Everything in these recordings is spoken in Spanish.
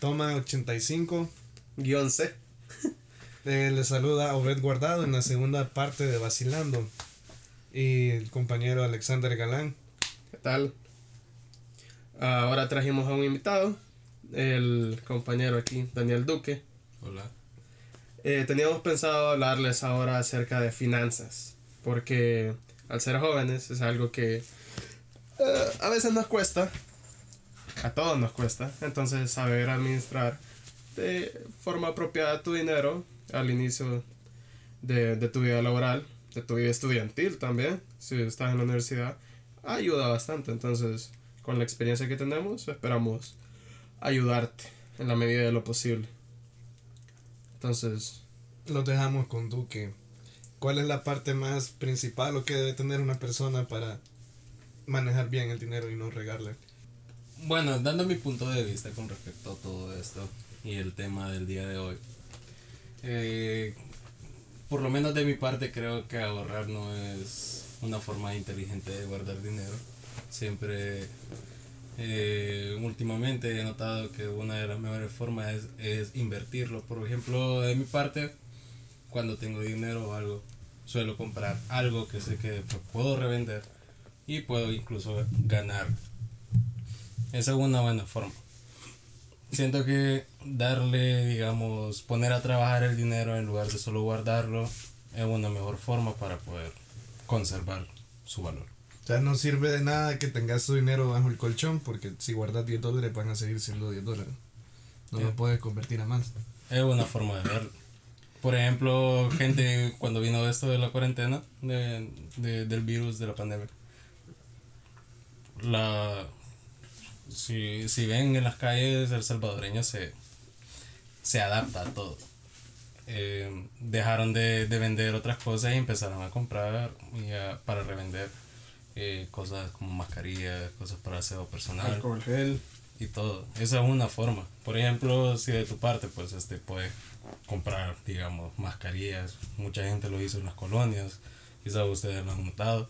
Toma 85. Guión C. Eh, le saluda Obed Guardado en la segunda parte de Vacilando. Y el compañero Alexander Galán. ¿Qué tal? Ahora trajimos a un invitado, el compañero aquí, Daniel Duque. Hola. Eh, teníamos pensado hablarles ahora acerca de finanzas, porque al ser jóvenes es algo que eh, a veces nos cuesta, a todos nos cuesta, entonces saber administrar de forma apropiada tu dinero al inicio de, de tu vida laboral, de tu vida estudiantil también, si estás en la universidad, ayuda bastante, entonces con la experiencia que tenemos esperamos ayudarte en la medida de lo posible. Entonces, Los dejamos con Duque. ¿Cuál es la parte más principal o que debe tener una persona para manejar bien el dinero y no regarle? Bueno, dando mi punto de vista con respecto a todo esto y el tema del día de hoy. eh, por lo menos de mi parte creo que ahorrar no es una forma inteligente de guardar dinero. Siempre, eh, últimamente he notado que una de las mejores formas es, es invertirlo. Por ejemplo, de mi parte, cuando tengo dinero o algo, suelo comprar algo que sé que puedo revender y puedo incluso ganar. Esa es una buena forma. Siento que darle, digamos, poner a trabajar el dinero en lugar de solo guardarlo es una mejor forma para poder conservar su valor. O sea, no sirve de nada que tengas tu dinero bajo el colchón porque si guardas 10 dólares van a seguir siendo 10 dólares. No lo Eh. puedes convertir a más. Es una forma de verlo. Por ejemplo, gente cuando vino esto de la cuarentena, de, de- del virus, de la pandemia, la si, si ven en las calles el salvadoreño se, se adapta a todo. Eh, dejaron de, de vender otras cosas y empezaron a comprar y a- para revender eh, cosas como mascarillas, cosas para aseo personal alcohol gel. y todo. Esa es una forma. Por ejemplo, si de tu parte, pues, este, puedes comprar, digamos, mascarillas. Mucha gente lo hizo en las colonias. Quizás ustedes lo han notado.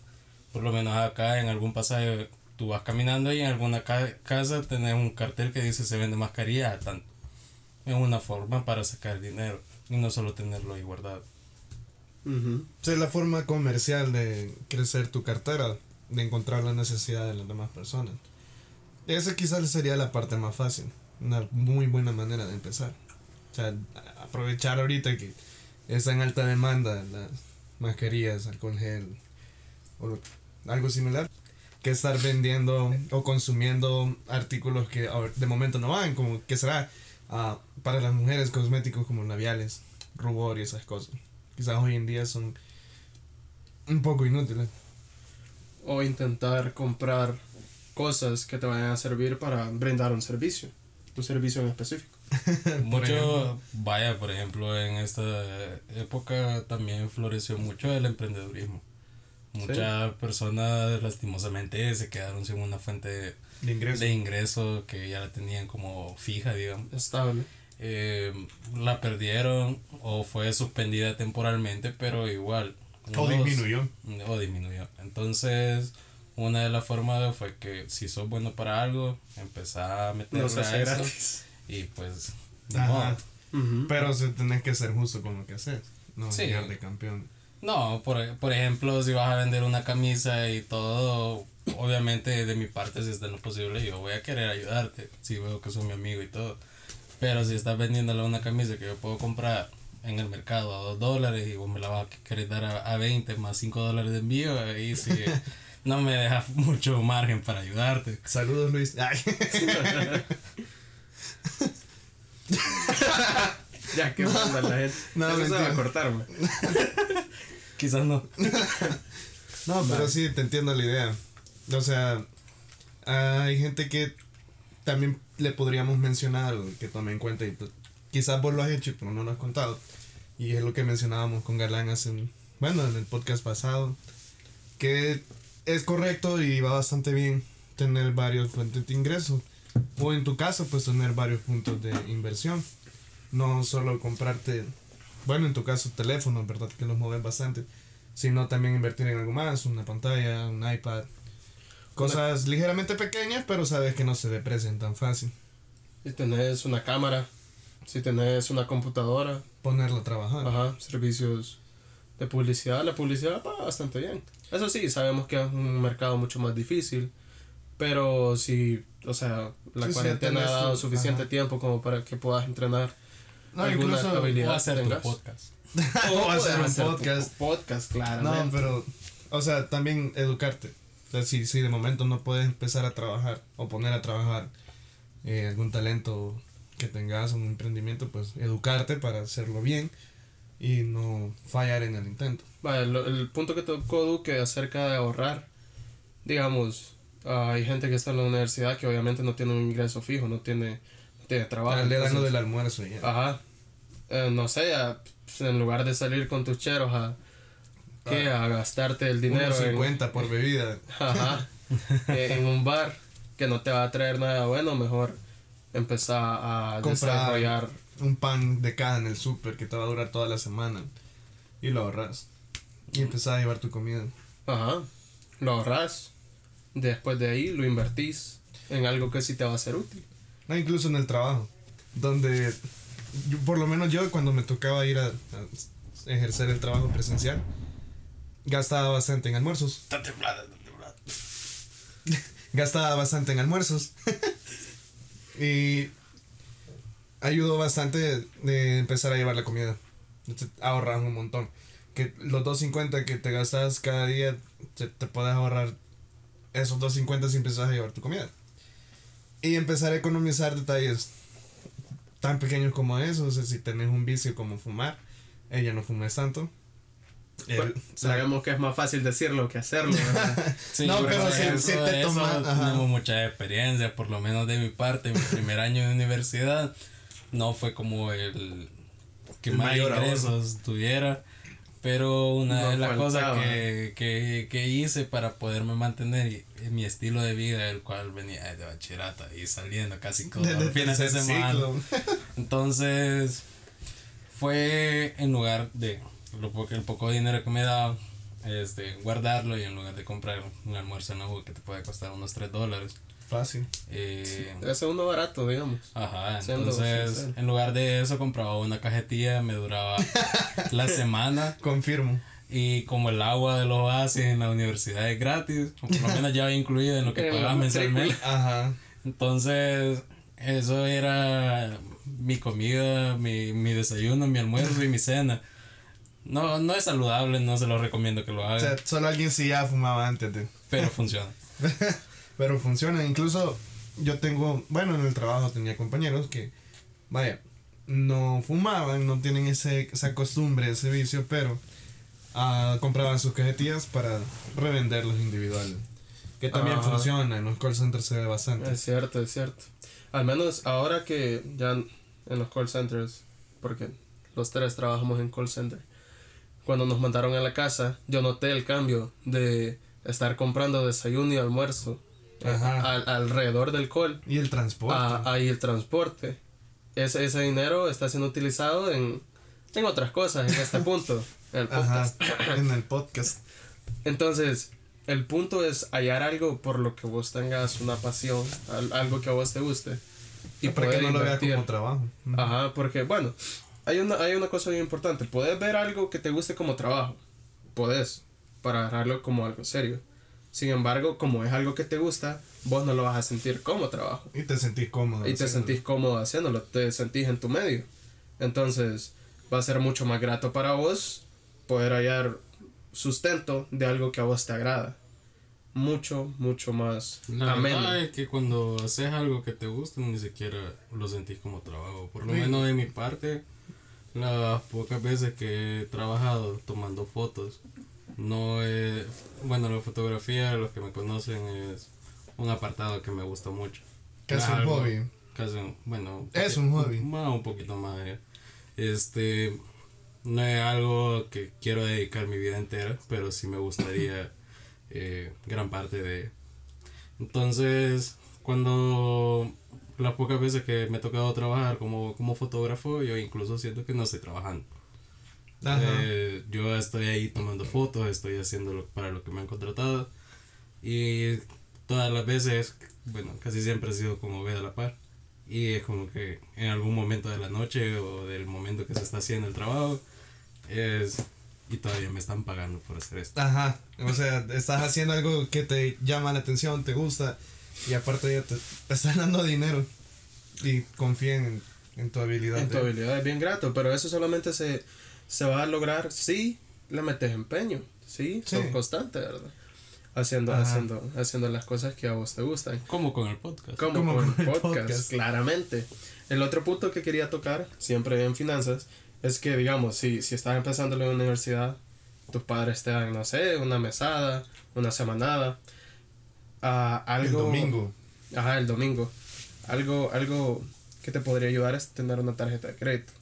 Por lo menos acá, en algún pasaje, tú vas caminando y en alguna ca- casa tenés un cartel que dice se vende mascarilla a. Es una forma para sacar dinero y no solo tenerlo ahí guardado. Es la forma comercial de crecer tu cartera, de encontrar la necesidad de las demás personas. Esa quizás sería la parte más fácil, una muy buena manera de empezar. O sea, aprovechar ahorita que está en alta demanda las mascarillas, alcohol gel o algo similar, que estar vendiendo o consumiendo artículos que de momento no van, como que será Ah, para las mujeres cosméticos como labiales, rubor y esas cosas. Quizás hoy en día son un poco inútiles. O intentar comprar cosas que te vayan a servir para brindar un servicio. Un servicio en específico. Mucho, vaya, por ejemplo, en esta época también floreció mucho el emprendedurismo. Muchas personas lastimosamente se quedaron sin una fuente De ingreso. de ingreso que ya la tenían como fija, digamos. Estable. Eh, la perdieron o fue suspendida temporalmente, pero igual. O unos- disminuyó. O disminuyó. Entonces, una de las formas fue que si sos bueno para algo, empezá a meterle No a hace eso gratis. y pues... Ujú. Pero se tenés que ser justo con lo que haces. No Sí. llegar de campeón. No, por, por ejemplo, si vas a vender una camisa y todo, obviamente de mi parte, si está en lo posible, yo voy a querer ayudarte, si veo que sos mi amigo y todo. Pero si estás vendiéndole una camisa que yo puedo comprar en el mercado a 2 dólares y vos me la vas a querer dar a, a 20 más 5 dólares de envío, ahí sí no me dejas mucho margen para ayudarte. Saludos, Luis. Ay. Ya que manda la gente. No, Eso se va a cortar, man. Quizás no. No, pero sí, te entiendo la idea. O sea, hay gente que también le podríamos mencionar o que tome en cuenta y pues, quizás vos lo has hecho pero no lo has contado. Y es lo que mencionábamos con Galán hace, bueno, en el podcast pasado, que es correcto y va bastante bien tener varios fuentes de ingreso. O en tu caso, pues tener varios puntos de inversión. No solo comprarte, bueno, en tu caso teléfonos, ¿verdad? Que los mueves bastante sino también invertir en algo más, una pantalla, un iPad. Cosas ligeramente pequeñas, pero sabes que no se deprecian tan fácil. Si tenés una cámara, si tenés una computadora, Ponerlo a trabajar. ajá, servicios de publicidad, la publicidad va bastante bien. Eso sí, sabemos que es un mercado mucho más difícil, pero si, o sea, la Sí, sí, cuarentena ha dado suficiente ajá. tiempo como para que puedas entrenar No, alguna incluso- a hacer tengas. podcast. O hacer un podcast. podcast, No, claramente. pero, o sea, también educarte. O sea, si, si de momento no puedes empezar a trabajar o poner a trabajar eh, algún talento que tengas, un emprendimiento, pues educarte para hacerlo bien y no fallar en el intento. Vaya, lo- el punto que tocó Duque acerca de ahorrar, digamos, ah, hay gente que está en la universidad que obviamente no tiene un ingreso fijo, no tiene, no tiene trabajo. Le dan lo del almuerzo y ya. Ajá. Eh, no sé, a- pues, en lugar de salir con tus cheros a, ¿qué? a gastarte el dinero Unos en, 50 por bebida. ajá, eh, en un bar que no te va a traer nada bueno, mejor empezar a Comprar. desarrollar. Un pan de caja en el súper que te va a durar toda la semana y lo ahorras. Y empezás a llevar tu comida. Ajá. Lo ahorras. Después de ahí lo invertís en algo que sí te va a ser útil. No, incluso en el trabajo, donde yo- por lo menos yo cuando me tocaba ir a, a ejercer el trabajo presencial, gastaba bastante en almuerzos. Está temblada, está temblada. Gastaba bastante en almuerzos. y ayudó bastante de, de empezar a llevar la comida. Ahorras un montón. Que los 2.50 que te gastas cada día, te, te puedes ahorrar esos 2.50 si empezás a llevar tu comida. Y empezar a economizar detalles tan pequeños como eso. O sea, si tenés un vicio como fumar, ella no fumes tanto. El- Bueno, sabemos que es más fácil decirlo que hacerlo. ¿verdad? Sí, No, por pero si- si te de eso toma- ajá. tenemos mucha experiencia, por lo menos de mi parte, mi primer año de universidad no fue como el que El más ingresos tuviera, pero una No de las cosas que, que, que hice para poderme mantener y, y mi estilo de vida, el cual venía de bachillerato y saliendo casi todos los fines de semana. Entonces, fue en lugar de lo poco, el poco dinero que me daba, este, guardarlo y en lugar de comprar un almuerzo nuevo que te puede costar unos 3 dólares. Fácil. eh, Debe ser uno barato, digamos. Ajá, entonces sincero. en lugar de eso compraba una cajetilla, me duraba la semana Confirmo. y como el agua de los oasis en la universidad es gratis, o por lo menos ya incluido en lo que pagaba mensualmente. Ajá. Entonces, eso era mi comida, mi, mi desayuno, mi almuerzo y mi cena. No, no es saludable, no se lo recomiendo que lo O hagan, sea, solo alguien sí ya fumaba antes de. pero funciona. Pero funciona. Incluso yo tengo, bueno, en el trabajo tenía compañeros que, vaya, no fumaban, no tienen ese, esa costumbre, ese vicio, pero ah, compraban sus cajetillas para revenderlos individuales. Que también Ajá. funciona, en los call centers se ve bastante. Es cierto, es cierto. Al menos ahora que ya en los call centers, porque los tres trabajamos en call center, cuando nos mandaron a la casa, yo noté el cambio de estar comprando desayuno y almuerzo al- alrededor del call Y el transporte. a, ahí el transporte. Ese, ese dinero está siendo utilizado en, en otras cosas en este punto, en el Ajá. podcast. en el podcast. Entonces, el punto es hallar algo por lo que vos tengas una pasión, al- algo que a vos te guste. Y para que no lo veas como trabajo. Ajá, porque bueno, hay una, hay una cosa bien importante. Puedes ver algo que te guste como trabajo. Puedes, para agarrarlo como algo serio. Sin embargo, como es algo que te gusta, vos no lo vas a sentir como trabajo. Y te sentís cómodo. Y te haciéndolo. sentís cómodo haciéndolo, te sentís en tu medio. Entonces, va a ser mucho más grato para vos poder hallar sustento de algo que a vos te agrada. Mucho, mucho más La ameno. verdad es que cuando haces algo que te gusta, ni siquiera lo sentís como trabajo. Por lo Sí. menos de mi parte, las pocas veces que he trabajado tomando fotos, no es... Bueno, la fotografía, los que me conocen, es un apartado que me gusta mucho. Casi un hobby. Casi un, bueno... Es un hobby. Más, un poquito más. eh. Este... No es algo que quiero dedicar mi vida entera, pero sí me gustaría eh, gran parte de... Entonces, cuando las pocas veces que me ha tocado trabajar como, como fotógrafo, yo incluso siento que no estoy trabajando. Ajá. Eh, yo estoy ahí tomando fotos, estoy haciendo lo, para lo que me han contratado. Y todas las veces, bueno, casi siempre he sido como ve a la par. Y es como que en algún momento de la noche o del momento que se está haciendo el trabajo, es. Y todavía me están pagando por hacer esto. Ajá, o sea, estás haciendo algo que te llama la atención, te gusta, y aparte ya te, te están dando dinero. Y confíen en, en tu habilidad. En tu de- habilidad es bien grato, pero eso solamente se, se va a lograr si le metes empeño, ¿sí? Sí. Son constantes, ¿verdad? Haciendo, Ajá. haciendo, haciendo las cosas que a vos te gustan. Como con el podcast. Como, Como con, con el el podcast, podcast. claramente. El otro punto que quería tocar, siempre en finanzas, es que, digamos, si, si estás empezando en la universidad, tus padres te dan, no sé, una mesada, una semanada, ah, El algo... domingo. Ajá, el domingo. Algo, algo que te podría ayudar es tener una tarjeta de crédito.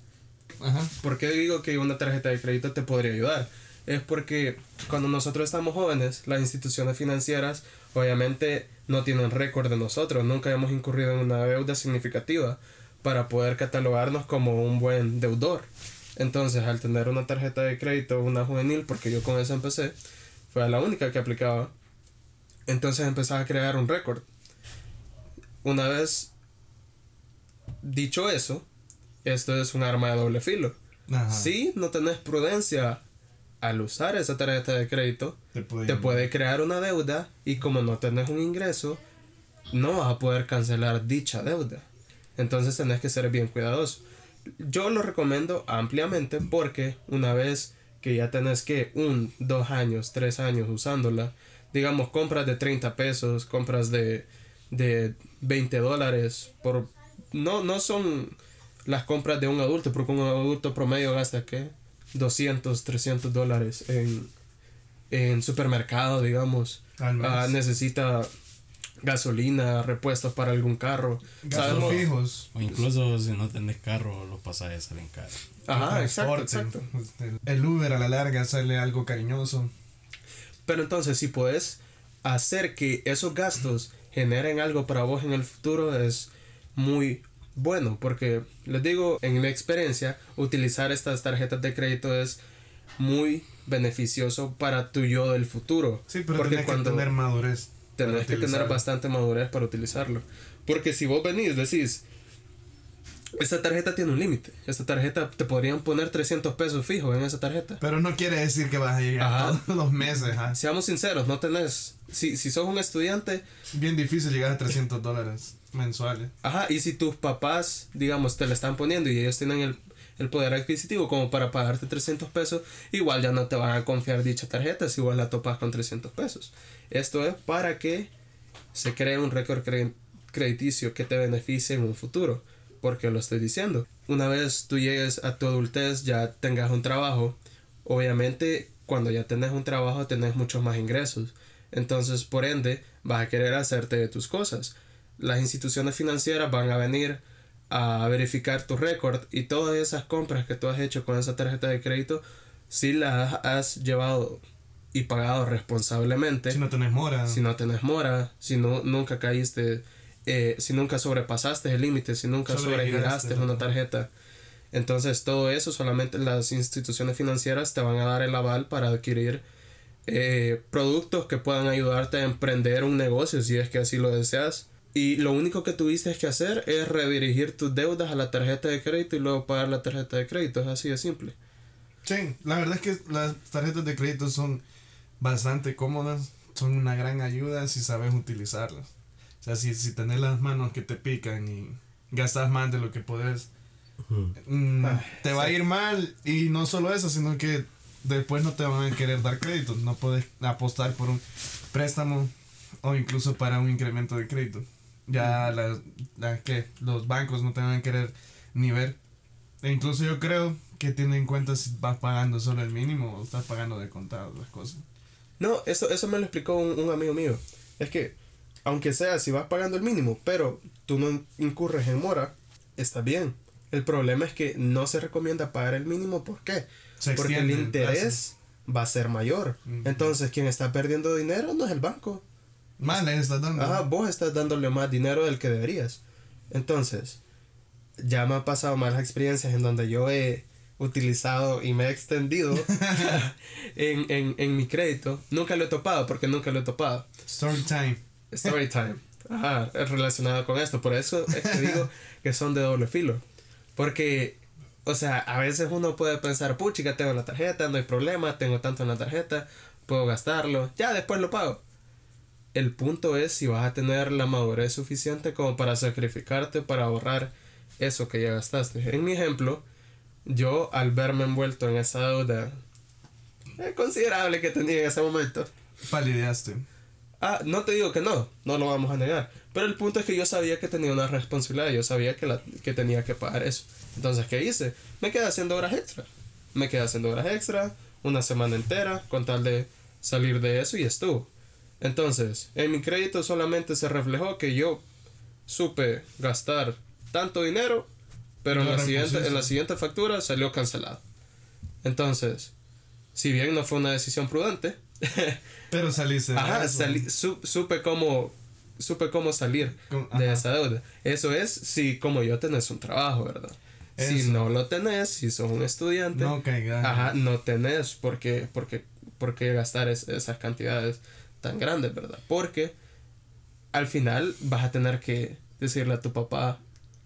Ajá. ¿Por qué digo que una tarjeta de crédito te podría ayudar? Es porque cuando nosotros estamos jóvenes, las instituciones financieras obviamente no tienen récord de nosotros, nunca hemos incurrido en una deuda significativa para poder catalogarnos como un buen deudor. Entonces, al tener una tarjeta de crédito, una juvenil, porque yo con esa empecé, fue la única que aplicaba, entonces empezaba a crear un récord. Una vez dicho eso, esto es un arma de doble filo. Ajá. Si no tenés prudencia al usar esa tarjeta de crédito, Te puede, te puede crear una deuda y como no tenés un ingreso, no vas a poder cancelar dicha deuda. Entonces tenés que ser bien cuidadoso. Yo lo recomiendo ampliamente porque una vez que ya tenés que un, dos años, tres años usándola, digamos compras de 30 pesos, compras de, de 20 dólares, por, no, no son las compras de un adulto, porque un adulto promedio gasta ¿qué? 200, 300 dólares en, en supermercado, digamos. Ah, necesita gasolina, repuestos para algún carro. Gastos Sabemos- fijos. O incluso si no tenés carro, los pasajes salen caros. Ajá, exacto, transporte. exacto. El- El Uber a la larga sale algo cariñoso. Pero entonces, si puedes hacer que esos gastos generen algo para vos en el futuro, es muy bueno. Porque les digo, en mi experiencia, utilizar estas tarjetas de crédito es muy beneficioso para tu yo del futuro. Sí, pero porque tienes que tener madurez. tenés que tener bastante madurez para utilizarlo. Porque si vos venís, decís, esta tarjeta tiene un límite. Esta tarjeta te podrían poner 300 pesos fijos en esa tarjeta. Pero no quiere decir que vas a llegar Ajá. todos los meses. ajá. Seamos sinceros, no tenés. Si, si sos un estudiante, Bien difícil llegar a 300 dólares mensuales. ajá, y si tus papás, digamos, te la están poniendo y ellos tienen el, el poder adquisitivo como para pagarte 300 pesos, igual ya no te van a confiar dicha tarjeta si vos la topas con 300 pesos. Esto es para que se cree un récord cre- crediticio que te beneficie en un futuro. Porque lo estoy diciendo. Una vez tú llegues a tu adultez, ya tengas un trabajo, obviamente cuando ya tenés un trabajo tenés muchos más ingresos. Entonces, por ende, vas a querer hacerte de tus cosas. Las instituciones financieras van a venir a verificar tu récord y todas esas compras que tú has hecho con esa tarjeta de crédito, si las has llevado y pagado responsablemente Si no tenés mora. si no tenés mora, si no, nunca caíste, eh, si nunca sobrepasaste el límite, si nunca Sobregiraste, una tarjeta. Entonces todo eso solamente las instituciones financieras te van a dar el aval para adquirir eh, productos que puedan ayudarte a emprender un negocio si es que así lo deseas. Y lo único que tuviste que hacer es redirigir tus deudas a la tarjeta de crédito y luego pagar la tarjeta de crédito. Es así de simple. Sí, la verdad es que las tarjetas de crédito son bastante cómodas. Son una gran ayuda si sabes utilizarlas. O sea, si, si tenés las manos que te pican y gastas más de lo que podés, mm, Ah, te va a ir mal. Y no solo eso, sino que después no te van a querer dar crédito. No puedes apostar por un préstamo o incluso para un incremento de crédito. Ya las, las que los bancos no te van a querer ni ver. E incluso yo creo que tienen en cuenta si vas pagando solo el mínimo o estás pagando de contado las cosas. No, eso, eso me lo explicó un, un amigo mío. Es que, aunque sea si vas pagando el mínimo, pero tú no incurres en mora, está bien. El problema es que no se recomienda pagar el mínimo. ¿Por qué? Se Porque el interés va a ser mayor. Entonces, quien está perdiendo dinero no es el banco. Más le estás dando. Ajá, vos estás dándole más dinero del que deberías. Entonces, ya me han pasado malas experiencias en donde yo he utilizado y me he extendido en, en, en mi crédito. Nunca lo he topado porque nunca lo he topado. Story time. Story time. Ajá, es relacionado con esto. Por eso es que digo que son de doble filo. Porque, o sea, a veces uno puede pensar, puchica, tengo la tarjeta, no hay problema, tengo tanto en la tarjeta, puedo gastarlo, ya después lo pago. El punto es si vas a tener la madurez suficiente como para sacrificarte para ahorrar eso que ya gastaste. En mi ejemplo, yo al verme envuelto en esa deuda considerable que tenía en ese momento. Palideaste. Ah, no te digo que no, no lo vamos a negar. Pero el punto es que yo sabía que tenía una responsabilidad, yo sabía que, la, que tenía que pagar eso. Entonces, ¿qué hice? Me quedé haciendo horas extra. Me quedé haciendo horas extra, una semana entera, con tal de salir de eso y estuvo. Entonces, en mi crédito solamente se reflejó que yo supe gastar tanto dinero, pero en la, siguiente, en la siguiente factura salió cancelado. Entonces, si bien no fue una decisión prudente, pero saliste de Ajá, supe cómo supe cómo salir de esa deuda. Eso es si como yo tenés un trabajo, ¿verdad? Si no lo tenés, si sos un estudiante, no Ajá, no tenés por qué, por gastar esas cantidades tan grandes, ¿verdad? Porque al final vas a tener que decirle a tu papá,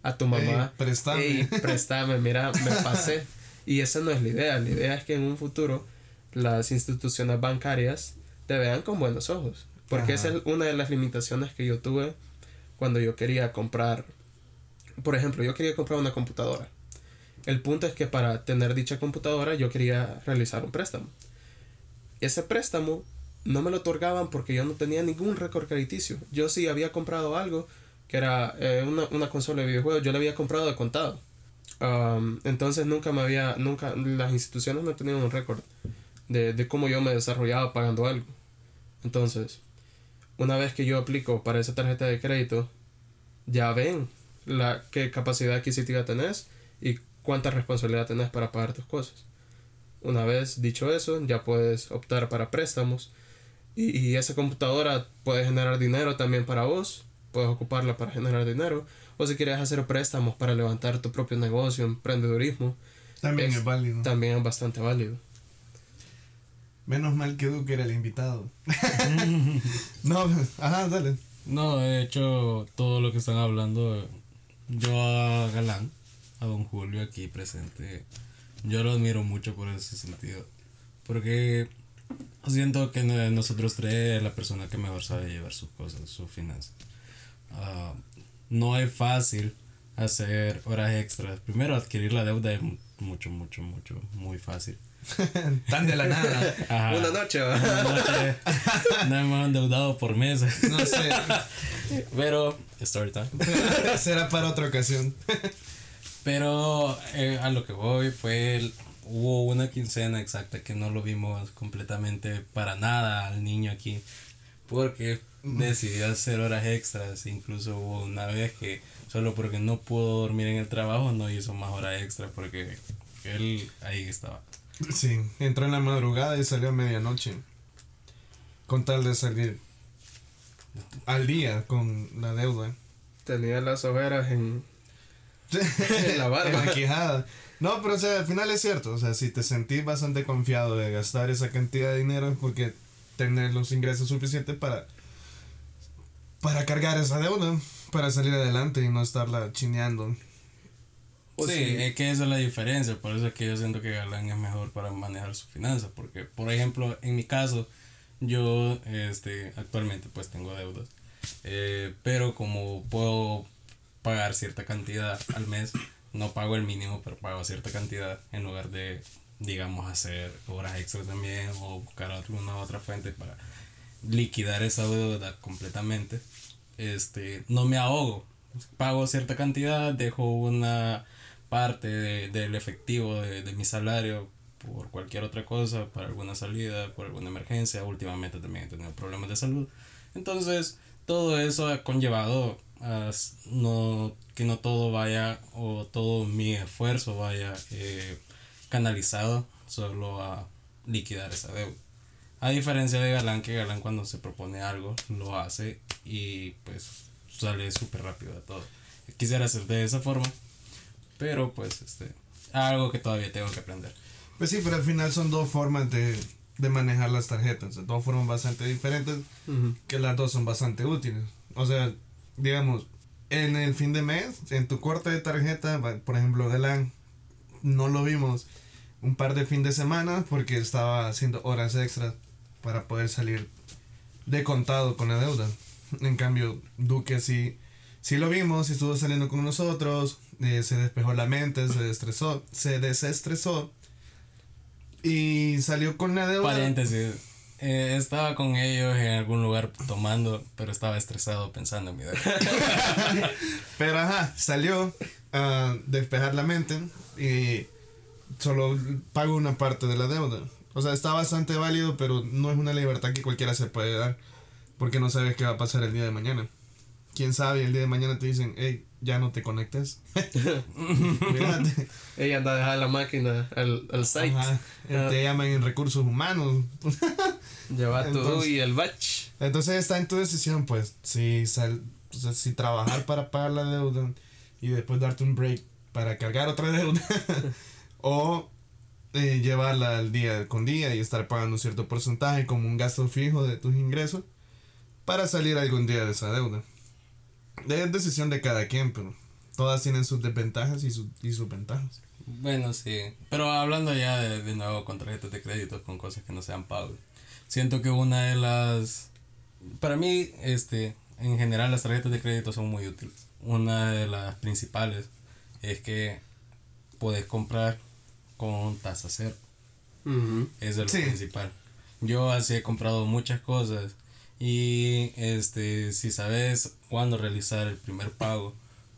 a tu mamá, préstame. préstame, mira, me pasé. y esa no es la idea, la idea es que en un futuro las instituciones bancarias te vean con buenos ojos. Porque esa es una de las limitaciones que yo tuve cuando yo quería comprar. Por ejemplo, yo quería comprar una computadora. El punto es que para tener dicha computadora yo quería realizar un préstamo. Ese préstamo no me lo otorgaban porque yo no tenía ningún récord crediticio. Yo sí había comprado algo que era eh, una, una, consola de videojuegos, yo la había comprado de contado. entonces nunca me había, nunca, las instituciones no tenían un récord de, de cómo yo me desarrollaba pagando algo. Entonces, una vez que yo aplico para esa tarjeta de crédito, ya ven la qué capacidad adquisitiva tenés y cuánta responsabilidad tenés para pagar tus cosas. Una vez dicho eso, ya puedes optar para préstamos y, y esa computadora puede generar dinero también para vos, puedes ocuparla para generar dinero o si quieres hacer préstamos para levantar tu propio negocio, emprendedurismo. También es válido. También es bastante válido. Menos mal que Duque era el invitado. no, ajá, dale. No, de hecho, todo lo que están hablando, yo a Galán, a don Julio aquí presente, yo lo admiro mucho por ese sentido. Porque siento que nosotros tres es la persona que mejor sabe llevar sus cosas, sus finanzas. Ah, no es fácil hacer horas extras. Primero, adquirir la deuda es mucho, mucho, mucho, muy fácil. Tan de la nada. Una noche, Una noche. No me han endeudado por meses. No sé. Pero, story time. Será para otra ocasión. Pero eh, a lo que voy fue. Hubo una quincena exacta que no lo vimos completamente para nada al niño aquí. Porque decidió hacer horas extras. Incluso hubo una vez que solo porque no pudo dormir en el trabajo no hizo más horas extras porque él ahí estaba. Sí, entró en la madrugada y salió a medianoche. Con tal de salir al día con la deuda. Tenía las ojeras en, la barba. quijada. No, pero o sea, al final es cierto. O sea, si te sentís bastante confiado de gastar esa cantidad de dinero es porque tenés los ingresos suficientes para, para cargar esa deuda, para salir adelante y no estarla chineando. Sí, es que esa es la diferencia, por eso es que yo siento que Galán es mejor para manejar su finanzas, porque por ejemplo, en mi caso, yo este, actualmente pues tengo deudas, eh, pero como puedo pagar cierta cantidad al mes, no pago el mínimo, pero pago cierta cantidad en lugar de, digamos, hacer horas extras también o buscar alguna otra fuente para liquidar esa deuda completamente, este, no me ahogo, pago cierta cantidad, dejo una parte de, del efectivo de, de, mi salario por cualquier otra cosa, para alguna salida, por alguna emergencia. Últimamente también he tenido problemas de salud. Entonces, todo eso ha conllevado a no, que no todo vaya o todo mi esfuerzo vaya eh, canalizado solo a liquidar esa deuda. A diferencia de Galán, que Galán cuando se propone algo lo hace y pues sale súper rápido de todo. Quisiera hacer de esa forma, pero pues, este, algo que todavía tengo que aprender. Pues sí, pero al final son dos formas de, de manejar las tarjetas. Dos formas bastante diferentes, que las dos son bastante útiles. O sea, digamos, en el fin de mes, en tu corte de tarjeta, por ejemplo, de LAN, no lo vimos un par de fin de semana porque estaba haciendo horas extras para poder salir de contado con la deuda. En cambio, Duque sí, sí lo vimos, estuvo saliendo con nosotros, eh, se despejó la mente, se desestresó, se desestresó y salió con la deuda. Paréntesis. Eh, estaba con ellos en algún lugar tomando, pero estaba estresado pensando en mi deuda. Pero ajá, salió a despejar la mente y solo pago una parte de la deuda. O sea, está bastante válido, pero no es una libertad que cualquiera se puede dar. Porque no sabes qué va a pasar el día de mañana. Quién sabe, el día de mañana te dicen, hey, ya no te conectes. Ella anda a dejar la máquina al, al site. Ajá, Te llaman en recursos humanos. Lleva Entonces- y el batch. Entonces está en tu decisión, pues, si, sal, o sea, si trabajar para pagar la deuda y después darte un break para cargar otra deuda o eh, llevarla al día con día y estar pagando un cierto porcentaje como un gasto fijo de tus ingresos para salir algún día de esa deuda. Es decisión de cada quien, pero todas tienen sus desventajas y, sus y sus ventajas. Bueno, sí. Pero hablando ya de, de nuevo con tarjetas de crédito, con cosas que no sean pagos. Siento que una de las... Para mí, este, en general las tarjetas de crédito son muy útiles. Una de las principales es que puedes comprar con tasa cero. Ujú. Es de lo Sí. principal. Yo así he comprado muchas cosas y este si sabes cuándo realizar el primer pago,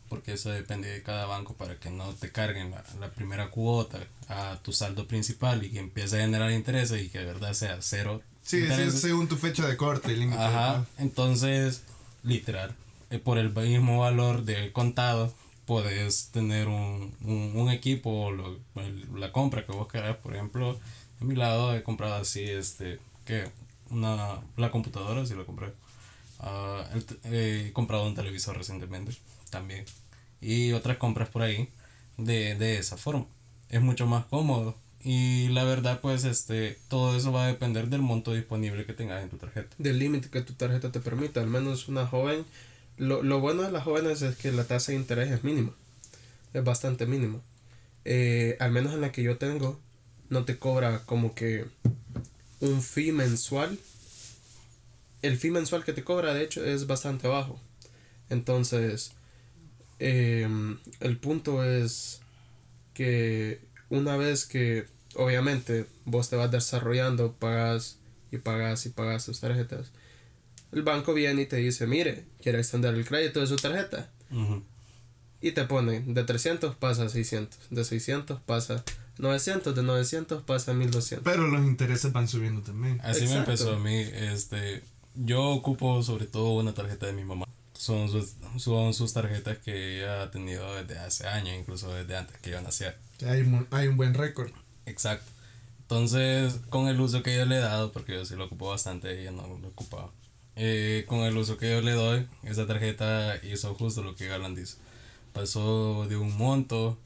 porque eso depende de cada banco para que no te carguen la, la primera cuota a tu saldo principal y que empiece a generar intereses y que de verdad sea cero. Sí, intereses. según tu fecha de corte límite. Ajá, entonces, literal, eh, por el mismo valor del contado, puedes tener un, un, un equipo, o lo- el- la compra que vos querás, por ejemplo, de mi lado he comprado así, este, que una, la computadora, sí la compré, te- eh, he comprado un televisor recientemente, también, y otras compras por ahí, de, de esa forma, es mucho más cómodo. Y la verdad, pues, este, todo eso va a depender del monto disponible que tengas en tu tarjeta. Del límite que tu tarjeta te permita. Al menos una joven. Lo, lo bueno de las jóvenes es que la tasa de interés es mínima. Es bastante mínima. Eh, al menos en la que yo tengo, no te cobra como que un fee mensual. El fee mensual que te cobra, de hecho, es bastante bajo. Entonces, em, el punto es que una vez que obviamente vos te vas desarrollando, pagas y pagas y pagas tus tarjetas, el banco viene y te dice, mire, quiere extender el crédito de su tarjeta. Y te pone, de 300 pasa a 600, de 600 pasa 900, de 900 pasa a 1200. Pero los intereses van subiendo también. Así me Exacto. empezó a mí. Este, yo ocupo sobre todo una tarjeta de mi mamá. Son sus, son sus tarjetas que ella ha tenido desde hace años, incluso desde antes que yo naciera. Hay, hay un buen récord. Exacto. Entonces, con el uso que yo le he dado, porque yo sí lo ocupo bastante, ella no lo ocupaba. Eh, con el uso que yo le doy, esa tarjeta hizo justo lo que Galan dice. Pasó de un monto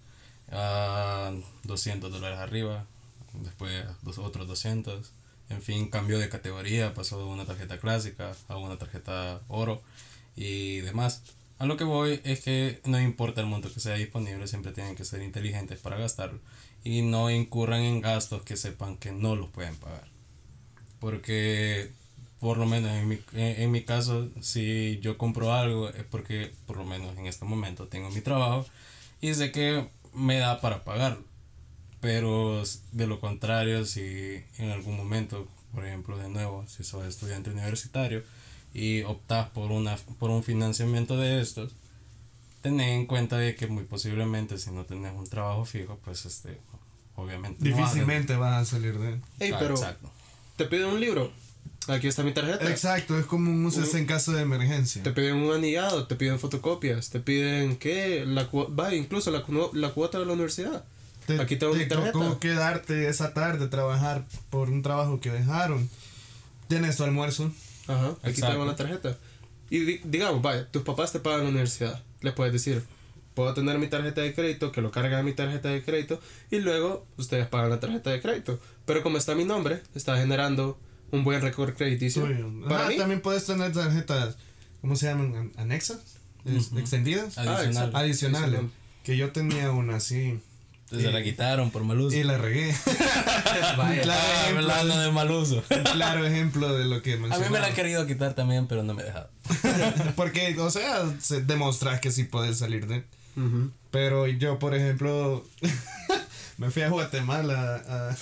a 200 dólares arriba, después dos, otros 200. En fin, cambió de categoría, pasó de una tarjeta clásica a una tarjeta oro y demás. A lo que voy es que no importa el monto que sea disponible, siempre tienen que ser inteligentes para gastarlo y no incurran en gastos que sepan que no los pueden pagar. Porque, por lo menos en mi, en, mi caso, si yo compro algo es porque, por lo menos en este momento, tengo mi trabajo y sé que me da para pagarlo. Pero de lo contrario, si en algún momento, por ejemplo, de nuevo, si sos estudiante universitario y optas por, una, por un financiamiento de estos, tened en cuenta de que muy posiblemente si no tenés un trabajo fijo, pues este, obviamente... no vas a- Difícilmente vas a salir de él. Ah, pero Exacto. te piden un libro. Aquí está mi tarjeta. Exacto, es como un uso en caso de emergencia. Te piden un anillado, te piden fotocopias, te piden que la va incluso la, la cuota de la universidad. Te, Aquí tengo te mi tarjeta. tocó quedarte esa tarde trabajar por un trabajo que dejaron. Tienes tu almuerzo. Ajá, aquí Exacto. tengo la tarjeta. Y di- digamos, vaya, tus papás te pagan la universidad. Les puedes decir, puedo tener mi tarjeta de crédito, que lo cargan a mi tarjeta de crédito, y luego ustedes pagan la tarjeta de crédito. Pero como está mi nombre, está generando un buen récord crediticio. Tuyo. Para Ajá, mí, también puedes tener tarjetas, ¿cómo se llaman? An- ¿Anexas? extendidas, Adicional. adicionales. Adicional. Que yo tenía una así Entonces la quitaron por mal uso. y la regué. Vaya. Claro, Ah, ejemplo. hablando de mal uso. Claro ejemplo de lo que A mí mencionaba. me la han querido quitar también, pero no me he dejado. Porque, o sea, se demostras que sí puedes salir de. Ujú. Pero yo, por ejemplo, me fui a Guatemala a,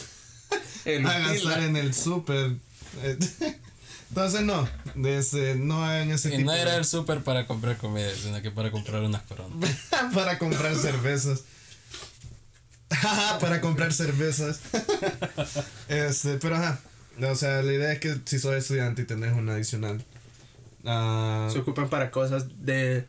En a gastar en el súper. Entonces, no, desde, no hagan ese Y tipo no era de- el súper para comprar comida, sino que para comprar unas coronas. para comprar cervezas. para comprar cervezas. este, pero ajá. O sea, la idea es que si sos estudiante y tenés una adicional. ah, Se ocupan para cosas de.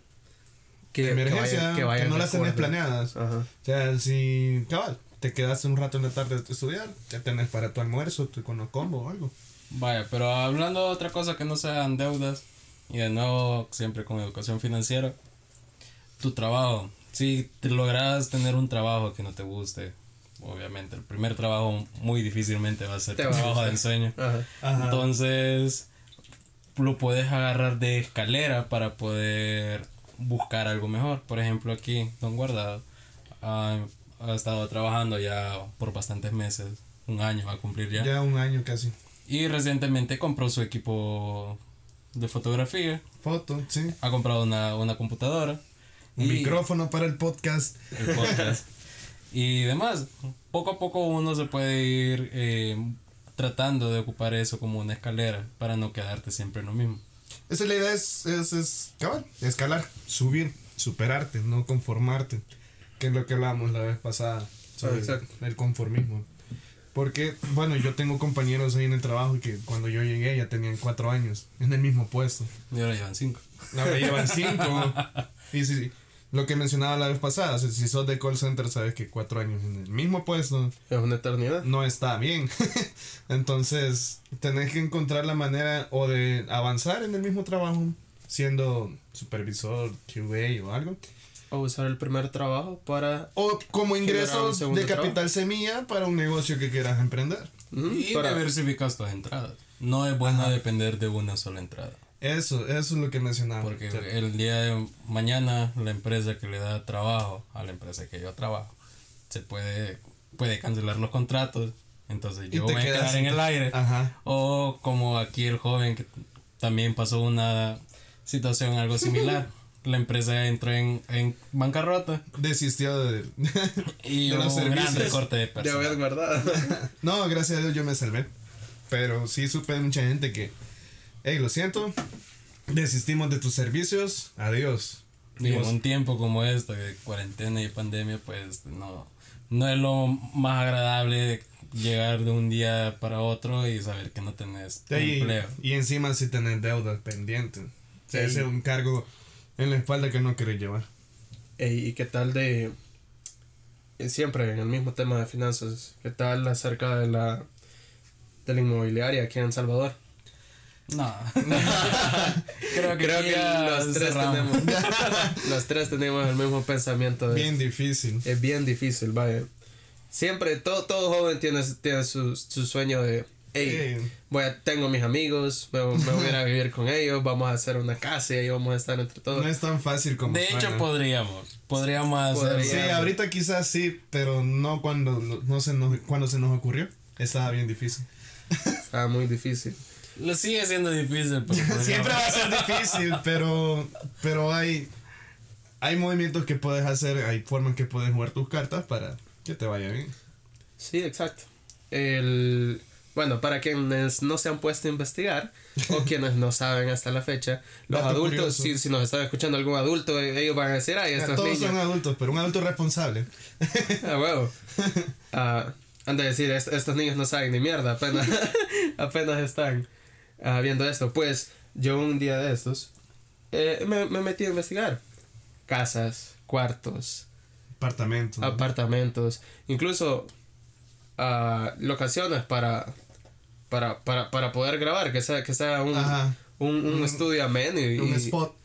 Que, emergencia, que, que, vayan no las tenés planeadas. Ajá. O sea, si, cabal, te quedaste un rato en la tarde a estudiar, ya tenés para tu almuerzo, tu con combo o algo. Vaya, pero hablando de otra cosa que no sean deudas, y de nuevo siempre con educación financiera, tu trabajo. Si te logras tener un trabajo que no te guste, obviamente el primer trabajo muy difícilmente va a ser tu trabajo de ensueño. Ajá. Entonces, lo puedes agarrar de escalera para poder buscar algo mejor. Por ejemplo, aquí, Don Guardado ha, ha estado trabajando ya por bastantes meses, un año va a cumplir ya. Ya un año casi. Y recientemente compró su equipo de fotografía, Foto, sí. ha comprado una, una computadora. Un y micrófono para el podcast. el podcast y demás. Poco a poco uno se puede ir eh, tratando de ocupar eso como una escalera para no quedarte siempre en lo mismo. Esa es la idea, es, es, es cabal, escalar, subir, superarte, no conformarte. Que es lo que hablábamos la vez pasada sobre exacto. el conformismo. Porque, bueno, yo tengo compañeros ahí en el trabajo que cuando yo llegué ya tenían cuatro años en el mismo puesto. Y ahora llevan cinco. Ahora llevan cinco. y sí, lo que mencionaba la vez pasada, o sea, si sos de call center, sabes que cuatro años en el mismo puesto Es una eternidad. no está bien. Entonces, tenés que encontrar la manera o de avanzar en el mismo trabajo, siendo supervisor, QA o algo. O usar el primer trabajo para. O como segundo de capital semilla para un negocio que quieras emprender. Y para- diversificas tus entradas. No es bueno depender de una sola entrada. Eso, eso es lo que mencionaba. Porque el día de mañana la empresa que le da trabajo a la empresa que yo trabajo se puede, puede cancelar los contratos. Entonces yo voy a quedar en el aire. Ajá. O como aquí el joven que también pasó una situación algo similar. la empresa entró en, en bancarrota Desistió de... y De hubo los un gran servicios. recorte de De haber guardado. no, gracias a Dios yo me salvé. Pero sí supe de mucha gente que... Hey, lo siento. Desistimos de tus servicios. Adiós. Y en un tiempo como este, de cuarentena y pandemia, pues no, no es lo más agradable llegar de un día para otro y saber que no tenés y, empleo. y encima si tenés deudas pendientes. O sea, Sí. ese es un cargo en la espalda que no querés llevar. Ey, ¿Y qué tal de... eh, Siempre en el mismo tema de finanzas, ¿qué tal acerca de la, de la inmobiliaria aquí en El Salvador? No. Creo que, Creo que los tres, cerramos. tenemos, los tres tenemos el mismo pensamiento. De Bien difícil. Es bien difícil, vaya. Siempre, todo, todo joven tiene, tiene su, su sueño de, hey, voy a, tengo mis amigos, me, me voy a ir a vivir con ellos, vamos a hacer una casa y ahí vamos a estar entre todos. no es tan fácil como De hecho, podríamos. Podríamos hacer. Sí, ahorita quizás sí, pero no cuando no se nos, cuando se nos ocurrió. Estaba bien difícil. Está muy difícil. Lo sigue siendo difícil, pero Siempre va a ser difícil, pero, pero hay, hay movimientos que puedes hacer, hay formas que puedes jugar tus cartas para que te vaya bien. Sí, exacto. El, bueno, para quienes no se han puesto a investigar o quienes no saben hasta la fecha, los Dato adultos, si, si nos está escuchando algún adulto, eh, ellos van a decir, ay, estos Todos niños. son adultos, pero un adulto responsable. Ah, huevo. Ah, han de decir, "Est- estos niños no saben ni mierda, apenas, apenas están ah, viendo esto. Pues yo un día de estos eh, me, me metí a investigar casas, cuartos, Apartamento. Ah, apartamentos, incluso ah, locaciones para, para, para, para poder grabar, que sea, que sea un, un, un estudio ameno y, un y- spot.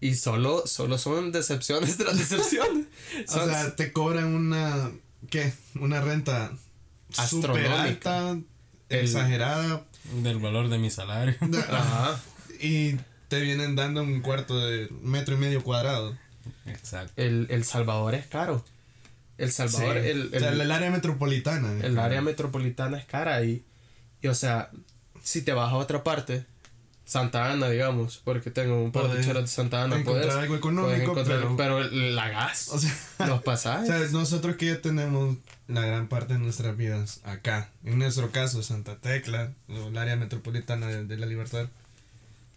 y solo, solo son decepciones tras decepciones. O sea, te cobran una. ¿Qué? Una renta super Astronómica. alta, El- exagerada. Del valor de mi salario. Ajá. Y te vienen dando un cuarto de metro y medio cuadrado. Exacto. El, el Salvador es caro. El Salvador, Sí. el, o sea, el- el área metropolitana. el área metropolitana es cara y, y, o sea, si te vas a otra parte, Santa Ana, digamos, porque tengo un par de chelas de Santa Ana, encontrar puedes, algo económico, puedes encontrar- pero- pero, la gas, O sea, los O pasajes. sea, nosotros que ya tenemos la gran parte de nuestras vidas acá, en nuestro caso Santa Tecla, o el área metropolitana de, de la libertad,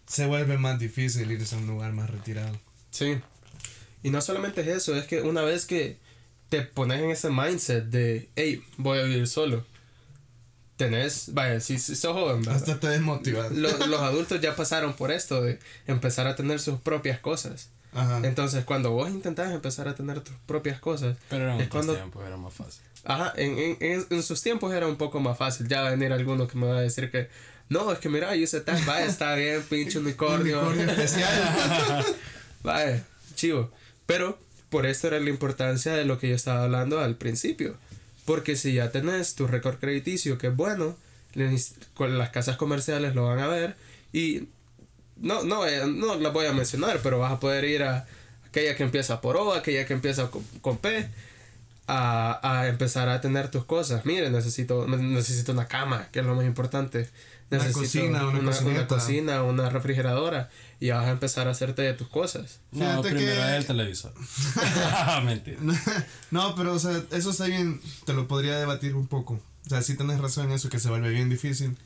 se vuelve más difícil irse a un lugar más retirado. Sí. Y no solamente es eso, es que una vez que te pones en ese mindset de, hey, voy a vivir solo, tenés, vaya, si, si sos joven, ¿verdad? Hasta te desmotivas. Lo- los adultos ya pasaron por esto de empezar a tener sus propias cosas. Ajá. Entonces, cuando vos intentás empezar a tener tus propias cosas, Pero en es otros cuando, tiempos era más fácil. ajá, en, en, en, en sus tiempos era un poco más fácil. Ya va a venir alguno que me va a decir que, no, es que mira, yo hice tal, vaya, está bien, pinche unicornio. Unicornio especial. Vaya, chivo. Pero por esto era la importancia de lo que yo estaba hablando al principio. Porque si ya tenés tu récord crediticio, que es bueno, las casas comerciales lo van a ver. Y no, no, no las voy a mencionar, pero vas a poder ir a aquella que empieza por O, aquella que empieza con, con P. A, a empezar a tener tus cosas. Mire, necesito, necesito una cama, que es lo más importante. Una cocina, una una, cocineta. cocina, una refrigeradora. Y vas a empezar a hacerte de tus cosas. No, Fíjate primero que- el televisor. Mentira. no, pero o sea, eso está bien, te lo podría debatir un poco. O sea, sí tenés razón en eso, que se vuelve bien difícil.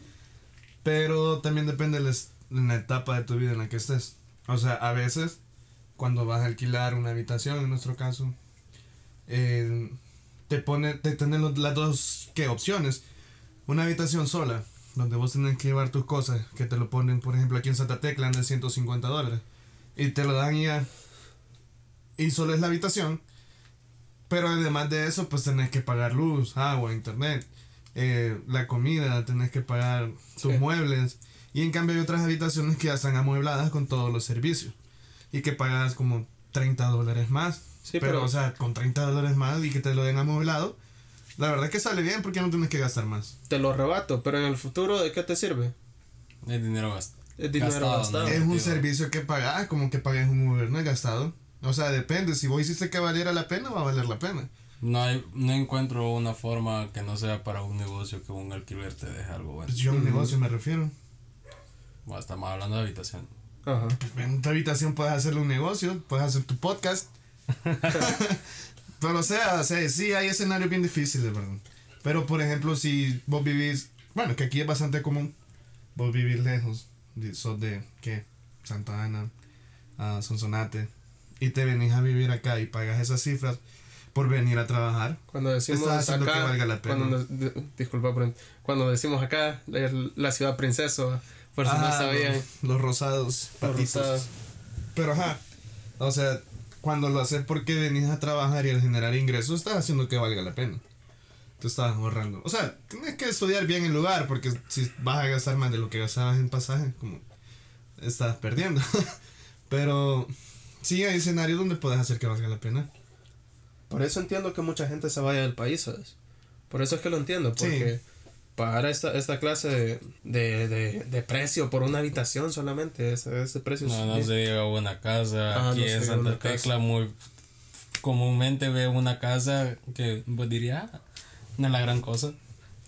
Pero también depende de la etapa de tu vida en la que estés. O sea, a veces, cuando vas a alquilar una habitación, en nuestro caso, eh, te pone, te tienen los- las dos ¿qué? opciones. Una habitación sola, donde vos tenés que llevar tus cosas, que te lo ponen, por ejemplo, aquí en Santa Tecla, anda en 150 dólares. Y te lo dan y ya. Y solo es la habitación. Pero además de eso, pues tenés que pagar luz, agua, internet, eh, la comida, tenés que pagar tus Sí. muebles. Y en cambio hay otras habitaciones que ya están amuebladas con todos los servicios. Y que pagas como 30 dólares más. Sí, pero, pero- o sea, con 30 dólares más y que te lo den amueblado, la verdad es que sale bien porque no tienes que gastar más. Te lo rebato, pero en el futuro, ¿de qué te sirve? El dinero gast- Es dinero Gastado, gastado. ¿no? Es un servicio que pagas, como que pagues un Uber, no es gastado. O sea, depende, si vos hiciste que valiera la pena, va a valer la pena. No, hay, no encuentro una forma que no sea para un negocio que un alquiler te deje algo bueno. Pues yo a un negocio me refiero. Bueno, estamos hablando de habitación. Ajá. En tu habitación puedes hacerle un negocio, puedes hacer tu podcast. Pero o sea, o sea, sí hay escenarios bien difíciles, ¿verdad? Pero por ejemplo, si vos vivís, bueno, que aquí es bastante común, vos vivís lejos, sos de, ¿qué? Santa Ana, a Sonsonate, y te venís a vivir acá y pagas esas cifras por venir a trabajar. Cuando decimos acá, que valga la pena. Cuando, disculpa, por- cuando decimos acá, la, la ciudad princeso, por si no Ah, sabían. Los, los rosados, Los patitos. rosados. Pero ajá, o sea, cuando lo haces porque venís a trabajar y al generar ingresos, estás haciendo que valga la pena. Te estás ahorrando. O sea, tienes que estudiar bien el lugar porque si vas a gastar más de lo que gastabas en pasaje, como estás perdiendo. Pero sí hay escenarios donde puedes hacer que valga la pena. Por eso entiendo que mucha gente se vaya del país, ¿sabes? Por eso es que lo entiendo, Sí. Pagar esta, esta clase de, de, de, de precio por una habitación solamente, ese, ese precio No, no se llega a una casa. Ah, Aquí no en Santa una casa. Tecla muy comúnmente veo una casa que pues diría, "Ah, no es la gran cosa.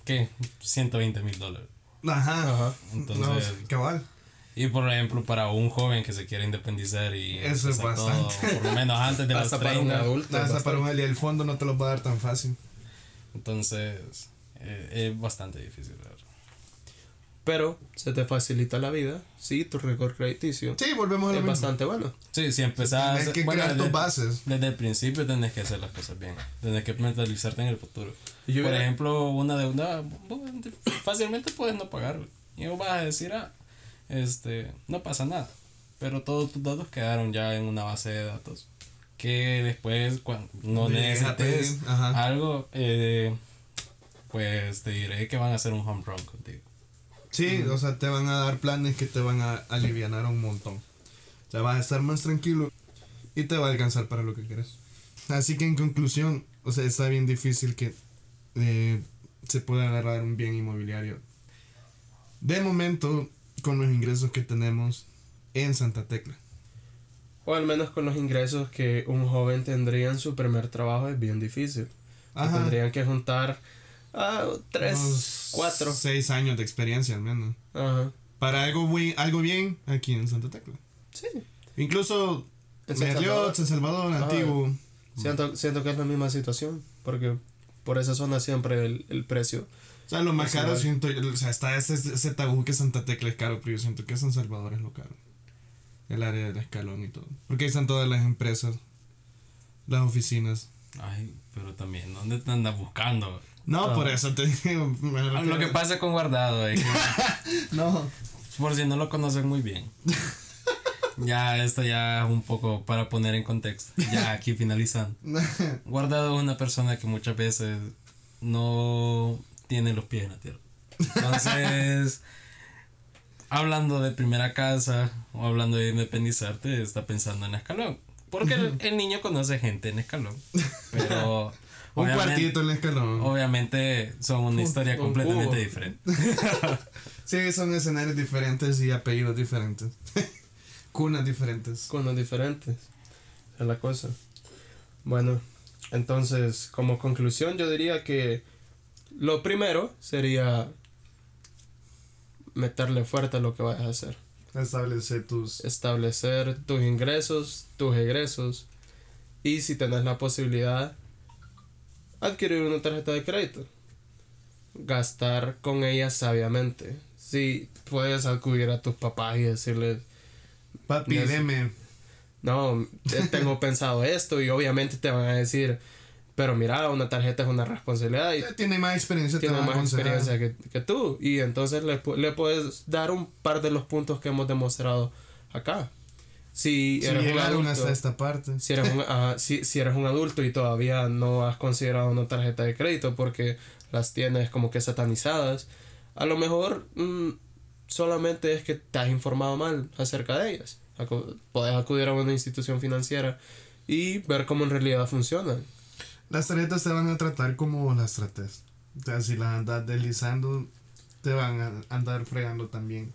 que 120 mil dólares. Ajá. Ajá. Entonces, no, cabal. y por ejemplo, para un joven que se quiere independizar y Eso es empezar todo, bastante. por lo menos antes de los Hasta para un 30, adulto. Hasta bastante. para un el fondo no te lo va a dar tan fácil. entonces es bastante difícil. la verdad. Pero se te facilita la vida si tu récord crediticio Sí, volvemos a lo es mismo. bastante bueno. Sí, si empezás, Tienes que bueno, crear tus desde, bases. desde el principio tenés que hacer las cosas bien, tenés que mentalizarte en el futuro. Yo Por hubiera- ejemplo, una deuda fácilmente puedes no pagar. Y vos vas a decir, ah, este, no pasa nada. Pero todos tus datos quedaron ya en una base de datos. Que después, cuando no necesites algo, eh, pues te diré que van a hacer un home run contigo. Sí, o sea, te van a dar planes que te van a aliviar un montón. O sea, vas a estar más tranquilo y te va a alcanzar para lo que quieres. Así que en conclusión, o sea, está bien difícil que eh, se pueda agarrar un bien inmobiliario. De momento, con los ingresos que tenemos, en Santa Tecla. O al menos con los ingresos que un joven tendría en su primer trabajo es bien difícil. Ajá. Tendrían que juntar a tres, Unos cuatro. Seis años de experiencia al menos. Ajá. Para algo, muy, algo bien aquí en Santa Tecla. Sí. Incluso En San Merliot, Salvador. San Salvador, Ajá. Antiguo. Siento, siento que es la misma situación. Porque por esa zona siempre el, el precio. O sea, lo más caro siento, o sea, está ese, ese tabú que Santa Tecla es caro, pero yo siento que San Salvador es lo caro. El área del escalón y todo. Porque ahí están todas las empresas, las oficinas. Ay, pero también, ¿dónde te andas buscando? No, Ah. por eso te digo. me Lo que pasa con Guardado que, No. por si no lo conocen muy bien. Ya, esto ya es un poco para poner en contexto. Ya aquí finalizando. Guardado es una persona que muchas veces no tiene los pies en la tierra. Entonces, hablando de primera casa o hablando de independizarte, está pensando en escalón. Porque el, el niño conoce gente en escalón. Pero. Un cuartito en escalón. Obviamente son una historia un completamente cubo. diferente. Sí, son escenarios diferentes y apellidos diferentes. Cunas diferentes. Con los diferentes. Es la cosa. Bueno, entonces, como conclusión, yo diría que lo primero sería meterle fuerte a lo que vayas a hacer. Establecer tus. Establecer tus ingresos, tus egresos. Y si tenés la posibilidad, adquirir una tarjeta de crédito. Gastar con ella sabiamente. Si puedes acudir a tus papás y decirles, Papi, deme. no, eh, tengo pensado esto y obviamente te van a decir, pero mira, una tarjeta es una responsabilidad y Tiene más experiencia, tiene más experiencia que, que tú y entonces le, le puedes dar un par de los puntos que hemos demostrado acá. Si Si eres un adulto, hasta esta parte. si eres un, ajá, si, si eres un adulto y todavía no has considerado una tarjeta de crédito porque las tienes como que satanizadas, a lo mejor mm, solamente es que te has informado mal acerca de ellas. Acu- Puedes acudir a una institución financiera y ver cómo en realidad funcionan. Las tarjetas te van a tratar como las trates. O sea, si las andas deslizando, te van a andar fregando también.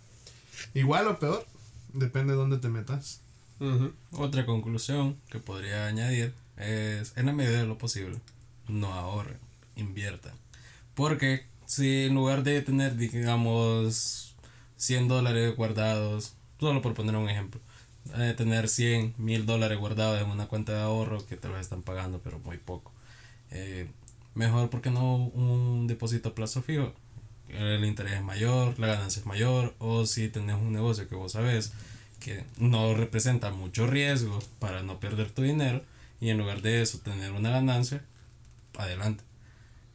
Igual o peor, depende de dónde te metas. Otra conclusión que podría añadir es, en la medida de lo posible, no ahorren, inviertan. Porque si en lugar de tener, digamos, 100 dólares guardados, solo por poner un ejemplo, eh, tener 100 mil dólares guardados en una cuenta de ahorro que te los están pagando, pero muy poco. Eh, mejor porque no un depósito a plazo fijo. El interés es mayor, la ganancia es mayor, o si tenés un negocio que vos sabes que no representa mucho riesgo para no perder tu dinero y en lugar de eso tener una ganancia, adelante.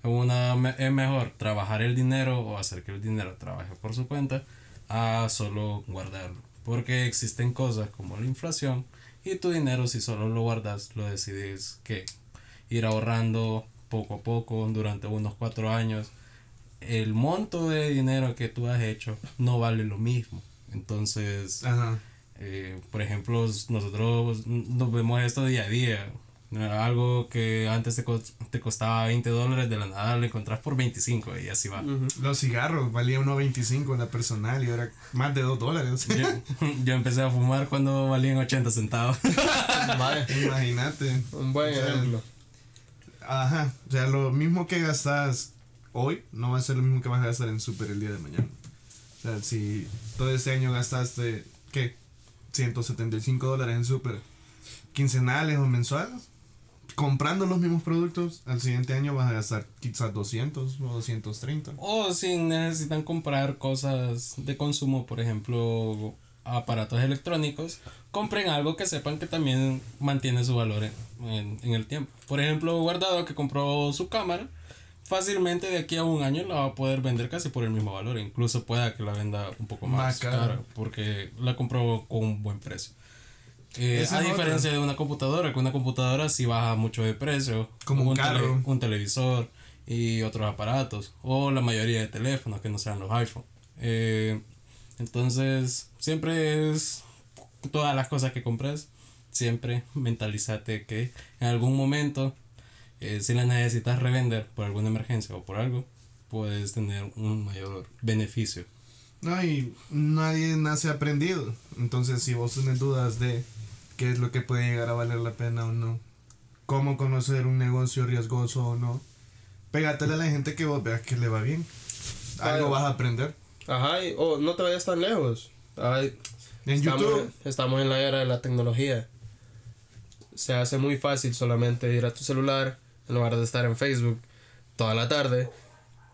Una, es mejor trabajar el dinero o hacer que el dinero trabaje por su cuenta a solo guardarlo. Porque existen cosas como la inflación y tu dinero si solo lo guardas lo decides que ir ahorrando poco a poco durante unos cuatro años. El monto de dinero que tú has hecho no vale lo mismo. Entonces, Ajá. eh, por ejemplo, nosotros nos vemos esto día a día. Algo que antes te, cos- te costaba 20 dólares, de la nada lo encontrás por 25 y así va. Ujú. Los cigarros valía 1.25 en la personal y ahora más de 2 dólares. Yo, yo empecé a fumar cuando valían 80 centavos. Imagínate. Un buen O sea, ejemplo. Ajá. O sea, lo mismo que gastas hoy no va a ser lo mismo que vas a gastar en super el día de mañana. O sea, si todo este año gastaste, ¿qué? 175 dólares en super quincenales o mensuales. Comprando los mismos productos, al siguiente año vas a gastar quizás 200 o 230. O si necesitan comprar cosas de consumo, por ejemplo, aparatos electrónicos, compren algo que sepan que también mantiene su valor en, en- en el tiempo. Por ejemplo, Guardado que compró su cámara, fácilmente de aquí a un año la va a poder vender casi por el mismo valor. Incluso pueda que la venda un poco más, Más cara. porque la compró con un buen precio. Eh, a otra. diferencia de una computadora, que una computadora sí baja mucho de precio. Como un carro. un televisor y otros aparatos. O la mayoría de teléfonos que no sean los iPhone. Eh, entonces, siempre es todas las cosas que compras. Siempre mentalízate que en algún momento, eh, si las necesitas revender por alguna emergencia o por algo, puedes tener un mayor beneficio. No, y nadie nace aprendido. Entonces, si vos tenés dudas de qué es lo que puede llegar a valer la pena o no, cómo conocer un negocio riesgoso o no, pégatele a la gente que vos veas que le va bien. Algo vas a aprender. Ajá, y, oh, no te vayas tan lejos. Ay, En estamos, YouTube, estamos en la era de la tecnología. Se hace muy fácil solamente ir a tu celular, en lugar de estar en Facebook toda la tarde,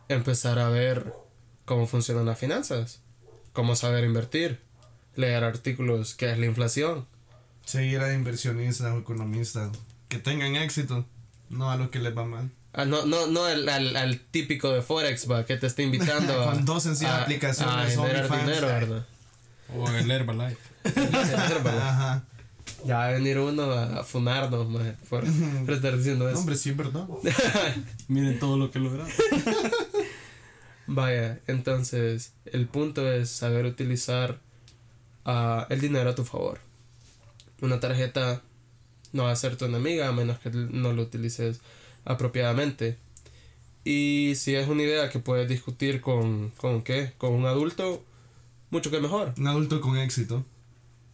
empezar a ver cómo funcionan las finanzas, cómo saber invertir, leer artículos, qué es la inflación. seguir a inversionistas o economistas que tengan éxito, no a los que les va mal. Ah, no, no, no al, al, al típico de Forex, va, que te está invitando a, Con dos sencillas a- aplicaciones, a generar dinero, ¿verdad? O el Herbalife. Ajá. Ya va a venir uno a, a funarnos, por, por estar diciendo eso. Hombre, sí es verdad. Miren todo lo que lograron. Vaya, entonces el punto es saber utilizar ah, el dinero a tu favor. Una tarjeta no va a ser tu enemiga a menos que no lo utilices apropiadamente. Y si es una idea que puedes discutir con, con qué, con un adulto, mucho que mejor. Un adulto con éxito,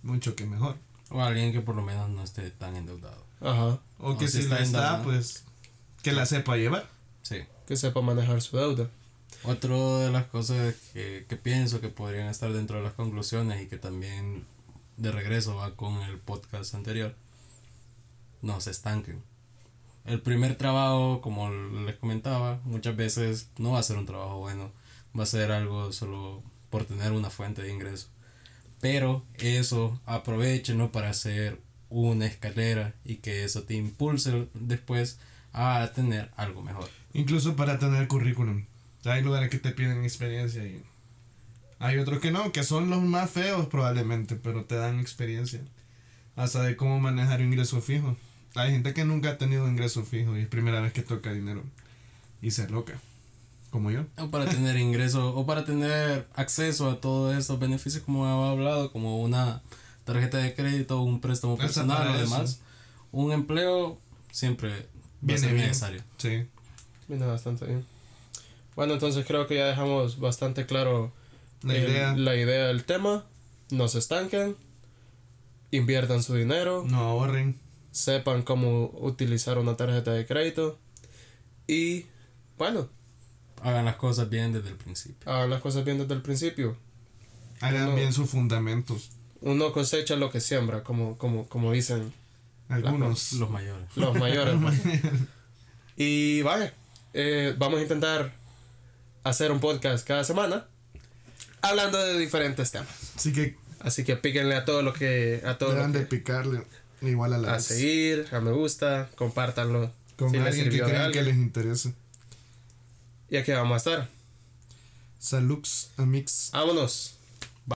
mucho que mejor. O alguien que por lo menos no esté tan endeudado. Ajá. O que O si si está la está, endeudado. pues que la sepa llevar. Sí. Que sepa manejar su deuda. Otro de las cosas que, que pienso que podrían estar dentro de las conclusiones y que también de regreso va con el podcast anterior, no se estanquen. El primer trabajo, como les comentaba, muchas veces no va a ser un trabajo bueno, va a ser algo solo por tener una fuente de ingreso. Pero eso aprovechenlo para hacer una escalera y que eso te impulse después a tener algo mejor. Incluso para tener currículum. Hay lugares que te piden experiencia y hay otros que no, que son los más feos probablemente, pero te dan experiencia. Hasta de cómo manejar ingreso fijo. Hay gente que nunca ha tenido ingreso fijo y es primera vez que toca dinero. Y se loca. Como yo. O para tener ingreso o para tener acceso a todos estos beneficios como he hablado, como una tarjeta de crédito, un préstamo personal para o eso. demás. Un empleo siempre va a Viene ser bien. necesario. Sí. Viene bastante bien. Bueno, entonces creo que ya dejamos bastante claro La el- idea. la idea del tema. No se estanquen. Inviertan su dinero. No ahorren. Sepan cómo utilizar una tarjeta de crédito. Y bueno, Hagan las cosas bien desde el principio. hagan las cosas bien desde el principio. Hagan No. bien sus fundamentos. Uno cosecha lo que siembra, como, como, como dicen Algunos. Los mayores. los mayores. ¿no? y vaya, eh, vamos a intentar hacer un podcast cada semana hablando de diferentes temas. Así que Así que píquenle a todo lo que a todo lo deban de que, picarle igual a la a vez. seguir, a me gusta, compártanlo Con si alguien que crean que les interese. Y aquí vamos a estar. Salux, amix. Vámonos.